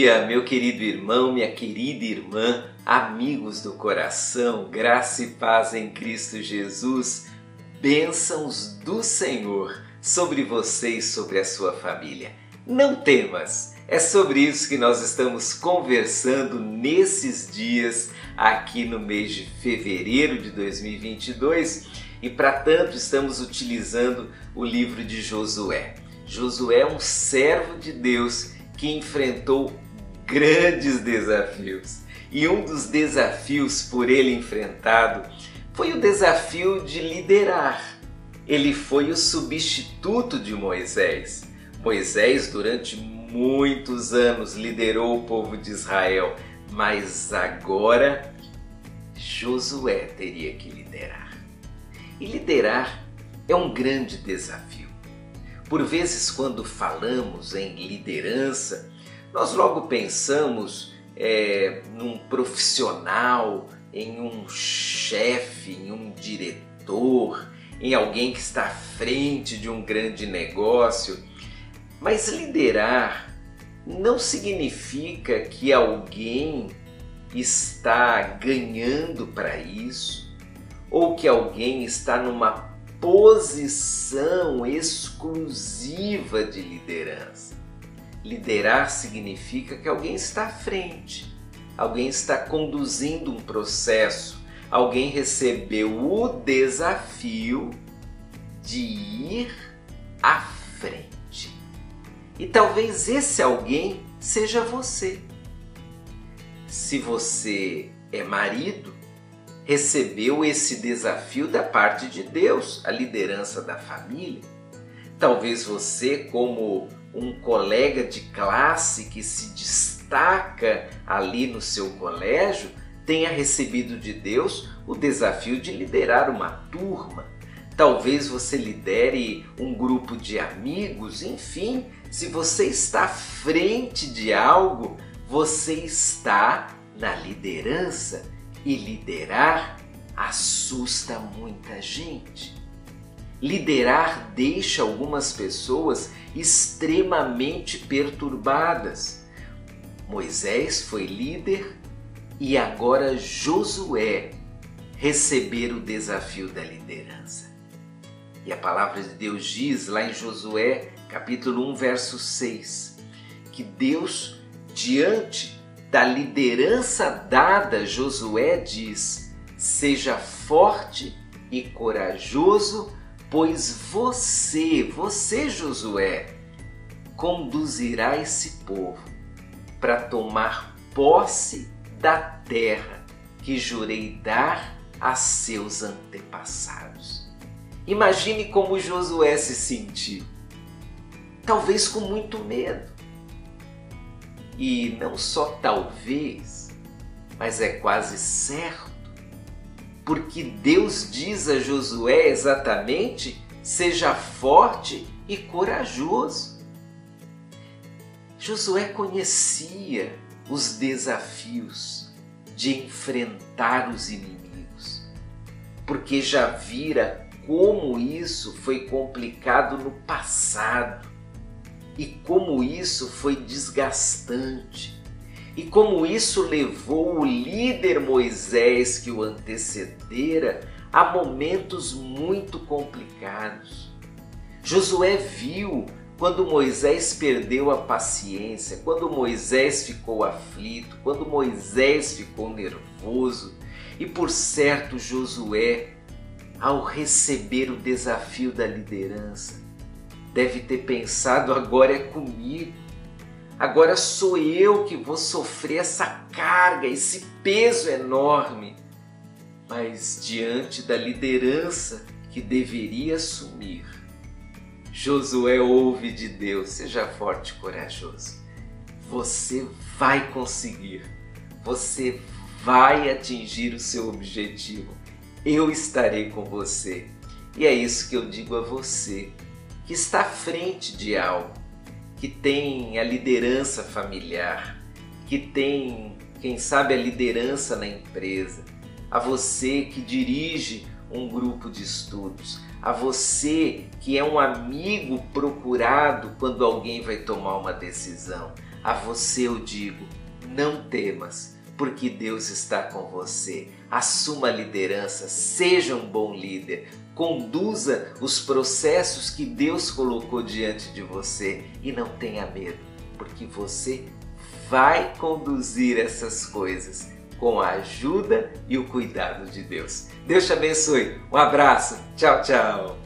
Dia, meu querido irmão, minha querida irmã, amigos do coração, graça e paz em Cristo Jesus, bênçãos do Senhor sobre você e sobre a sua família. Não temas, é sobre isso que nós estamos conversando nesses dias aqui no mês de fevereiro de 2022 e para tanto estamos utilizando o livro de Josué. Josué é um servo de Deus que enfrentou grandes desafios. E um dos desafios por ele enfrentado foi o desafio de liderar. Ele foi o substituto de Moisés. Moisés, durante muitos anos, liderou o povo de Israel, mas agora Josué teria que liderar. E liderar é um grande desafio. Por vezes, quando falamos em liderança, nós logo pensamos é, num profissional, em um chefe, em um diretor, em alguém que está à frente de um grande negócio. Mas liderar não significa que alguém está ganhando para isso ou que alguém está numa posição exclusiva de liderança. Liderar significa que alguém está à frente, alguém está conduzindo um processo, alguém recebeu o desafio de ir à frente. E talvez esse alguém seja você. Se você é marido, recebeu esse desafio da parte de Deus, a liderança da família. Talvez você, como um colega de classe que se destaca ali no seu colégio, tenha recebido de Deus o desafio de liderar uma turma. Talvez você lidere um grupo de amigos, enfim, se você está à frente de algo, você está na liderança e liderar assusta muita gente. Liderar deixa algumas pessoas extremamente perturbadas. Moisés foi líder e agora Josué receber o desafio da liderança. E a palavra de Deus diz lá em Josué, capítulo 1, verso 6, que Deus, diante da liderança dada, Josué diz: Seja forte e corajoso, pois você, você, Josué, conduzirá esse povo para tomar posse da terra que jurei dar a seus antepassados. Imagine como Josué se sentiu. Talvez com muito medo e não só talvez, mas é quase certo, porque Deus diz a Josué exatamente: seja forte e corajoso. Josué conhecia os desafios de enfrentar os inimigos, porque já vira como isso foi complicado no passado e como isso foi desgastante, e como isso levou o líder Moisés que o antecedera a momentos muito complicados. Josué viu quando Moisés perdeu a paciência, quando Moisés ficou aflito, quando Moisés ficou nervoso, e por certo Josué, ao receber o desafio da liderança, deve ter pensado: agora é comigo, agora sou eu que vou sofrer essa carga, esse peso enorme. Mas diante da liderança que deveria assumir, Josué ouve de Deus: seja forte e corajoso. Você vai conseguir, você vai atingir o seu objetivo. Eu estarei com você. E é isso que eu digo a você que está à frente de algo, que tem a liderança familiar, que tem, quem sabe, a liderança na empresa, a você que dirige um grupo de estudos, a você que é um amigo procurado quando alguém vai tomar uma decisão, A você eu digo: não temas, porque Deus está com você. Assuma a liderança, seja um bom líder, conduza os processos que Deus colocou diante de você e não tenha medo, porque você vai conduzir essas coisas com a ajuda e o cuidado de Deus. Deus te abençoe. Um abraço. Tchau, tchau.